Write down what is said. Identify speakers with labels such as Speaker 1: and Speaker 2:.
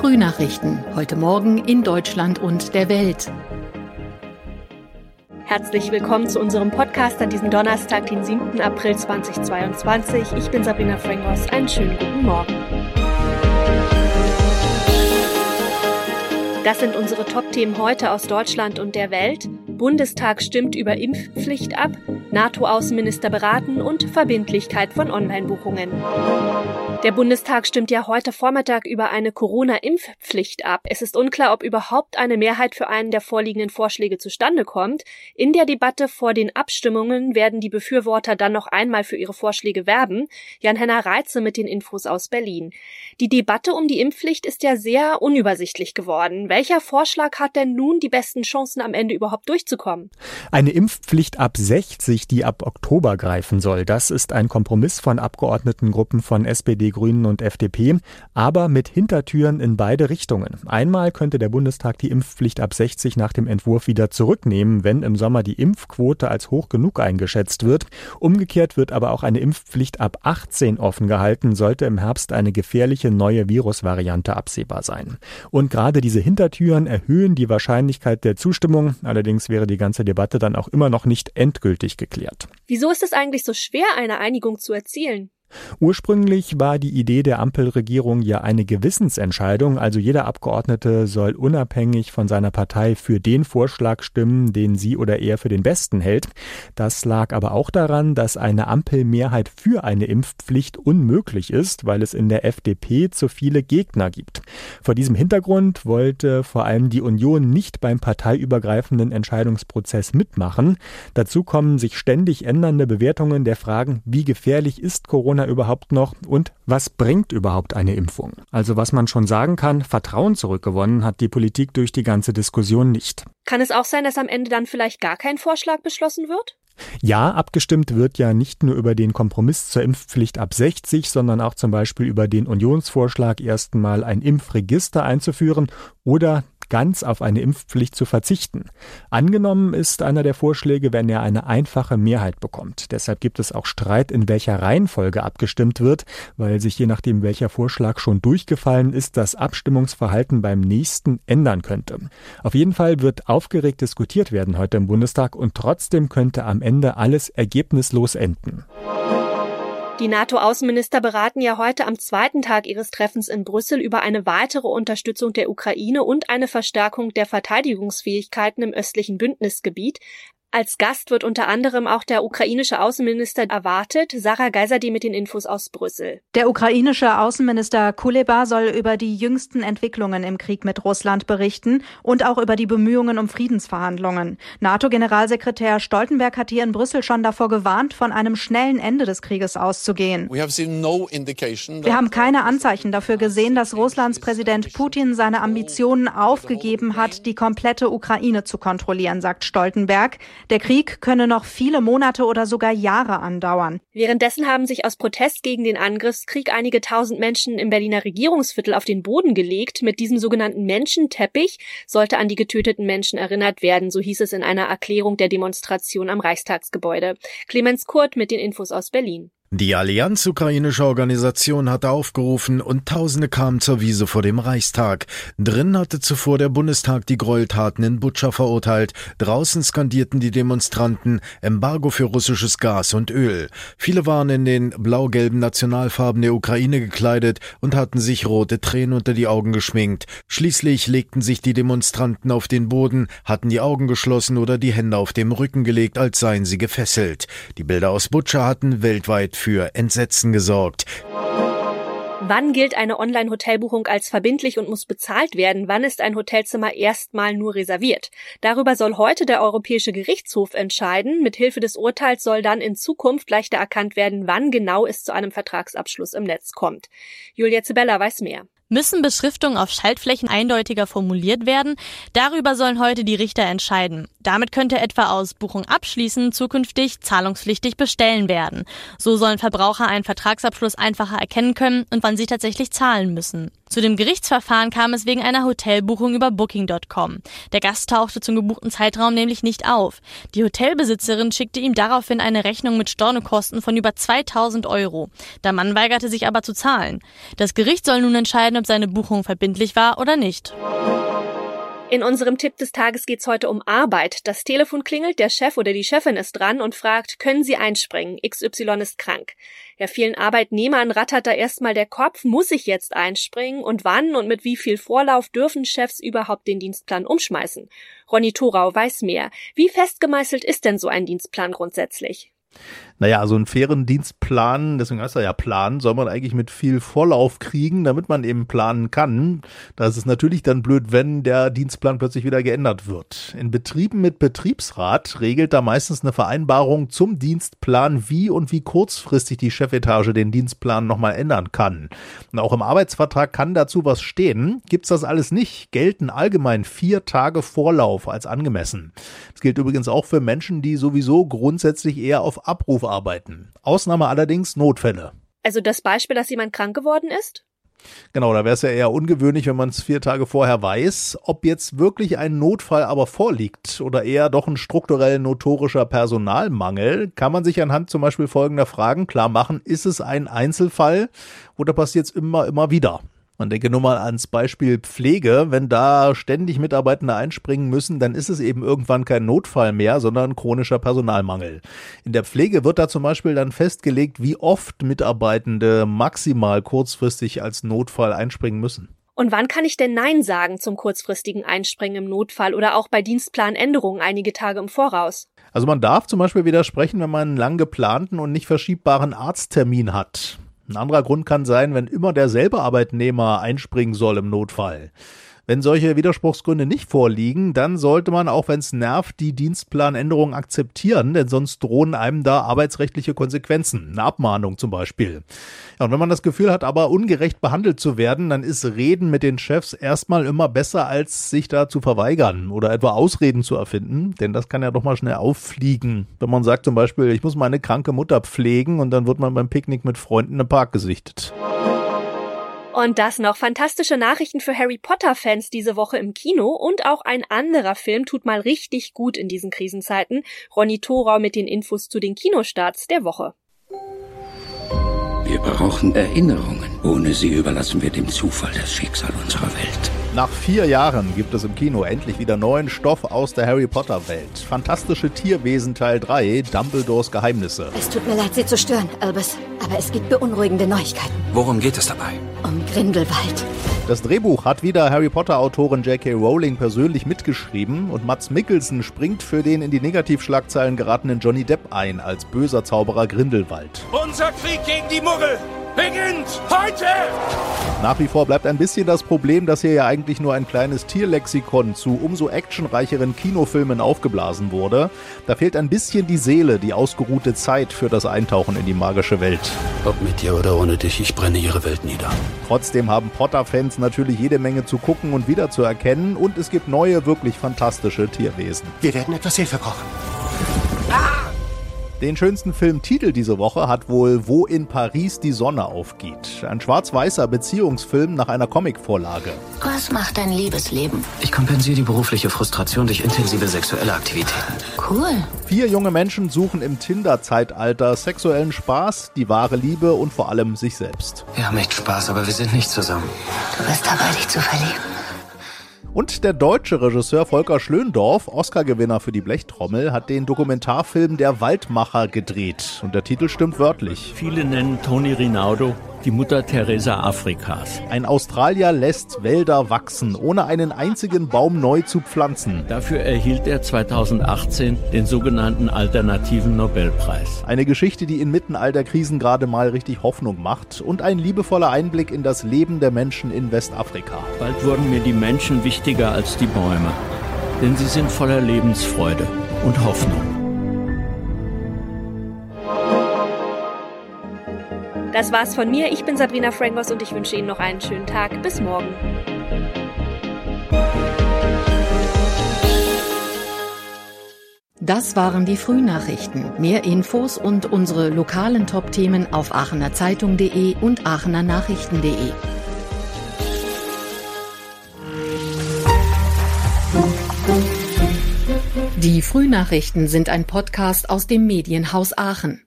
Speaker 1: Frühnachrichten. Heute Morgen in Deutschland und der Welt.
Speaker 2: Herzlich willkommen zu unserem Podcast an diesem Donnerstag, den 7. April 2022. Ich bin Sabrina Frangos. Einen schönen guten Morgen. Das sind unsere Top-Themen heute aus Deutschland und der Welt. Bundestag stimmt über Impfpflicht ab, NATO-Außenminister beraten und Verbindlichkeit von Online-Buchungen. Der Bundestag stimmt ja heute Vormittag über eine Corona-Impfpflicht ab. Es ist unklar, ob überhaupt eine Mehrheit für einen der vorliegenden Vorschläge zustande kommt. In der Debatte vor den Abstimmungen werden die Befürworter dann noch einmal für ihre Vorschläge werben. Jan-Henner Reitze mit den Infos aus Berlin. Die Debatte um die Impfpflicht ist ja sehr unübersichtlich geworden. Welcher Vorschlag hat denn nun die besten Chancen am Ende überhaupt durchzukommen?
Speaker 3: Eine Impfpflicht ab 60, die ab Oktober greifen soll. Das ist ein Kompromiss von Abgeordnetengruppen von SPD, Grünen und FDP, aber mit Hintertüren in beide Richtungen. Einmal könnte der Bundestag die Impfpflicht ab 60 nach dem Entwurf wieder zurücknehmen, wenn im Sommer die Impfquote als hoch genug eingeschätzt wird. Umgekehrt wird aber auch eine Impfpflicht ab 18 offen gehalten, sollte im Herbst eine gefährliche neue Virusvariante absehbar sein. Und gerade diese Hintertüren erhöhen die Wahrscheinlichkeit der Zustimmung. Allerdings wäre die ganze Debatte dann auch immer noch nicht endgültig geklärt.
Speaker 2: Wieso ist es eigentlich so schwer, eine Einigung zu erzielen?
Speaker 3: Ursprünglich war die Idee der Ampelregierung ja eine Gewissensentscheidung, also jeder Abgeordnete soll unabhängig von seiner Partei für den Vorschlag stimmen, den sie oder er für den besten hält. Das lag aber auch daran, dass eine Ampelmehrheit für eine Impfpflicht unmöglich ist, weil es in der FDP zu viele Gegner gibt. Vor diesem Hintergrund wollte vor allem die Union nicht beim parteiübergreifenden Entscheidungsprozess mitmachen. Dazu kommen sich ständig ändernde Bewertungen der Fragen, wie gefährlich ist Corona Corona überhaupt noch und was bringt überhaupt eine Impfung? Also was man schon sagen kann, Vertrauen zurückgewonnen hat die Politik durch die ganze Diskussion nicht.
Speaker 2: Kann es auch sein, dass am Ende dann vielleicht gar kein Vorschlag beschlossen wird?
Speaker 3: Ja, abgestimmt wird ja nicht nur über den Kompromiss zur Impfpflicht ab 60, sondern auch zum Beispiel über den Unionsvorschlag, erstmal ein Impfregister einzuführen oder ganz auf eine Impfpflicht zu verzichten. Angenommen ist einer der Vorschläge, wenn er eine einfache Mehrheit bekommt. Deshalb gibt es auch Streit, in welcher Reihenfolge abgestimmt wird, weil sich je nachdem, welcher Vorschlag schon durchgefallen ist, das Abstimmungsverhalten beim nächsten ändern könnte. Auf jeden Fall wird aufgeregt diskutiert werden heute im Bundestag und trotzdem könnte am Ende alles ergebnislos enden.
Speaker 2: Die NATO-Außenminister beraten ja heute am zweiten Tag ihres Treffens in Brüssel über eine weitere Unterstützung der Ukraine und eine Verstärkung der Verteidigungsfähigkeiten im östlichen Bündnisgebiet. Als Gast wird unter anderem auch der ukrainische Außenminister erwartet. Sarah Geiserde mit den Infos aus Brüssel.
Speaker 4: Der ukrainische Außenminister Kuleba soll über die jüngsten Entwicklungen im Krieg mit Russland berichten und auch über die Bemühungen um Friedensverhandlungen. NATO-Generalsekretär Stoltenberg hat hier in Brüssel schon davor gewarnt, von einem schnellen Ende des Krieges auszugehen. Wir haben keine Anzeichen dafür gesehen, dass Russlands Präsident Putin seine Ambitionen aufgegeben hat, die komplette Ukraine zu kontrollieren, sagt Stoltenberg. Der Krieg könne noch viele Monate oder sogar Jahre andauern.
Speaker 2: Währenddessen haben sich aus Protest gegen den Angriffskrieg einige tausend Menschen im Berliner Regierungsviertel auf den Boden gelegt. Mit diesem sogenannten Menschenteppich sollte an die getöteten Menschen erinnert werden, so hieß es in einer Erklärung der Demonstration am Reichstagsgebäude. Clemens Kurt mit den Infos aus Berlin.
Speaker 5: Die Allianz ukrainischer Organisation hatte aufgerufen und Tausende kamen zur Wiese vor dem Reichstag. Drin hatte zuvor der Bundestag die Gräueltaten in Butscha verurteilt. Draußen skandierten die Demonstranten Embargo für russisches Gas und Öl. Viele waren in den blau-gelben Nationalfarben der Ukraine gekleidet und hatten sich rote Tränen unter die Augen geschminkt. Schließlich legten sich die Demonstranten auf den Boden, hatten die Augen geschlossen oder die Hände auf dem Rücken gelegt, als seien sie gefesselt. Die Bilder aus Butscha hatten weltweit für Entsetzen gesorgt.
Speaker 2: Wann gilt eine Online-Hotelbuchung als verbindlich und muss bezahlt werden? Wann ist ein Hotelzimmer erstmal nur reserviert? Darüber soll heute der Europäische Gerichtshof entscheiden. Mithilfe des Urteils soll dann in Zukunft leichter erkannt werden, wann genau es zu einem Vertragsabschluss im Netz kommt. Julia Zibella weiß mehr.
Speaker 6: Müssen Beschriftungen auf Schaltflächen eindeutiger formuliert werden? Darüber sollen heute die Richter entscheiden. Damit könnte etwa aus Buchung abschließen zukünftig zahlungspflichtig bestellen werden. So sollen Verbraucher einen Vertragsabschluss einfacher erkennen können und wann sie tatsächlich zahlen müssen. Zu dem Gerichtsverfahren kam es wegen einer Hotelbuchung über Booking.com. Der Gast tauchte zum gebuchten Zeitraum nämlich nicht auf. Die Hotelbesitzerin schickte ihm daraufhin eine Rechnung mit Stornokosten von über 2000 Euro. Der Mann weigerte sich aber zu zahlen. Das Gericht soll nun entscheiden, ob seine Buchung verbindlich war oder nicht.
Speaker 2: In unserem Tipp des Tages geht's heute um Arbeit. Das Telefon klingelt, der Chef oder die Chefin ist dran und fragt, können Sie einspringen? XY ist krank. Ja, vielen Arbeitnehmern rattert da erstmal der Kopf, muss ich jetzt einspringen und wann und mit wie viel Vorlauf dürfen Chefs überhaupt den Dienstplan umschmeißen? Ronny Thorau weiß mehr. Wie festgemeißelt ist denn so ein Dienstplan grundsätzlich?
Speaker 7: Naja, so einen fairen Dienstplan, deswegen heißt er ja Plan, soll man eigentlich mit viel Vorlauf kriegen, damit man eben planen kann. Da ist natürlich dann blöd, wenn der Dienstplan plötzlich wieder geändert wird. In Betrieben mit Betriebsrat regelt da meistens eine Vereinbarung zum Dienstplan, wie und wie kurzfristig die Chefetage den Dienstplan nochmal ändern kann. Und auch im Arbeitsvertrag kann dazu was stehen. Gibt's das alles nicht, gelten allgemein vier Tage Vorlauf als angemessen. Das gilt übrigens auch für Menschen, die sowieso grundsätzlich eher auf Abruf arbeiten. Ausnahme allerdings Notfälle.
Speaker 2: Also das Beispiel, dass jemand krank geworden ist?
Speaker 7: Genau, da wäre es ja eher ungewöhnlich, wenn man es vier Tage vorher weiß. Ob jetzt wirklich ein Notfall aber vorliegt oder eher doch ein strukturell notorischer Personalmangel, kann man sich anhand zum Beispiel folgender Fragen klar machen. Ist es ein Einzelfall oder passiert es immer, immer wieder? Man denke nur mal ans Beispiel Pflege. Wenn da ständig Mitarbeitende einspringen müssen, dann ist es eben irgendwann kein Notfall mehr, sondern chronischer Personalmangel. In der Pflege wird da zum Beispiel dann festgelegt, wie oft Mitarbeitende maximal kurzfristig als Notfall einspringen müssen.
Speaker 2: Und wann kann ich denn Nein sagen zum kurzfristigen Einspringen im Notfall oder auch bei Dienstplanänderungen einige Tage im Voraus?
Speaker 7: Also man darf zum Beispiel widersprechen, wenn man einen lang geplanten und nicht verschiebbaren Arzttermin hat. Ein anderer Grund kann sein, wenn immer derselbe Arbeitnehmer einspringen soll im Notfall. Wenn solche Widerspruchsgründe nicht vorliegen, dann sollte man, auch wenn es nervt, die Dienstplanänderung akzeptieren, denn sonst drohen einem da arbeitsrechtliche Konsequenzen. Eine Abmahnung zum Beispiel. Ja, und wenn man das Gefühl hat, aber ungerecht behandelt zu werden, dann ist Reden mit den Chefs erstmal immer besser, als sich da zu verweigern oder etwa Ausreden zu erfinden, denn das kann ja doch mal schnell auffliegen. Wenn man sagt zum Beispiel, ich muss meine kranke Mutter pflegen und dann wird man beim Picknick mit Freunden im Park gesichtet.
Speaker 2: Und das noch fantastische Nachrichten für Harry Potter-Fans diese Woche im Kino und auch ein anderer Film tut mal richtig gut in diesen Krisenzeiten. Ronny Thorau mit den Infos zu den Kinostarts der Woche.
Speaker 8: Wir brauchen Erinnerungen. Ohne sie überlassen wir dem Zufall das Schicksal unserer Welt.
Speaker 7: Nach vier Jahren gibt es im Kino endlich wieder neuen Stoff aus der Harry Potter Welt. Fantastische Tierwesen Teil 3, Dumbledores Geheimnisse.
Speaker 9: Es tut mir leid, Sie zu stören, Albus, aber es gibt beunruhigende Neuigkeiten.
Speaker 8: Worum geht es dabei?
Speaker 9: Um Grindelwald.
Speaker 7: Das Drehbuch hat wieder Harry Potter Autorin J.K. Rowling persönlich mitgeschrieben und Mats Mikkelsen springt für den in die Negativschlagzeilen geratenen Johnny Depp ein als böser Zauberer Grindelwald.
Speaker 10: Unser Krieg gegen die Muggel beginnt heute!
Speaker 7: Nach wie vor bleibt ein bisschen das Problem, dass hier ja eigentlich nur ein kleines Tierlexikon zu umso actionreicheren Kinofilmen aufgeblasen wurde. Da fehlt ein bisschen die Seele, die ausgeruhte Zeit für das Eintauchen in die magische Welt.
Speaker 8: Ob mit dir oder ohne dich, ich brenne ihre Welt nieder.
Speaker 7: Trotzdem haben Potter-Fans natürlich jede Menge zu gucken und wiederzuerkennen und es gibt neue, wirklich fantastische Tierwesen.
Speaker 10: Wir werden etwas Hilfe brauchen.
Speaker 7: Den schönsten Filmtitel diese Woche hat wohl Wo in Paris die Sonne aufgeht. Ein schwarz-weißer Beziehungsfilm nach einer Comicvorlage.
Speaker 9: Was macht dein Liebesleben?
Speaker 8: Ich kompensiere die berufliche Frustration durch intensive sexuelle Aktivitäten.
Speaker 9: Cool.
Speaker 7: Vier junge Menschen suchen im Tinder-Zeitalter sexuellen Spaß, die wahre Liebe und vor allem sich selbst.
Speaker 8: Wir haben echt Spaß, aber wir sind nicht zusammen.
Speaker 9: Du bist dabei, dich zu verlieben.
Speaker 7: Und der deutsche Regisseur Volker Schlöndorff, Oscar-Gewinner für die Blechtrommel, hat den Dokumentarfilm Der Waldmacher gedreht. Und der Titel stimmt wörtlich.
Speaker 11: Viele nennen Toni Rinaldo die Mutter Teresa Afrikas.
Speaker 7: Ein Australier lässt Wälder wachsen, ohne einen einzigen Baum neu zu pflanzen.
Speaker 11: Dafür erhielt er 2018 den sogenannten Alternativen Nobelpreis.
Speaker 7: Eine Geschichte, die inmitten all der Krisen gerade mal richtig Hoffnung macht und ein liebevoller Einblick in das Leben der Menschen in Westafrika.
Speaker 11: Bald wurden mir die Menschen wichtiger als die Bäume, denn sie sind voller Lebensfreude und Hoffnung.
Speaker 2: Das war's von mir. Ich bin Sabrina Frangos und ich wünsche Ihnen noch einen schönen Tag. Bis morgen.
Speaker 1: Das waren die Frühnachrichten. Mehr Infos und unsere lokalen Top-Themen auf aachenerzeitung.de und aachenernachrichten.de. Die Frühnachrichten sind ein Podcast aus dem Medienhaus Aachen.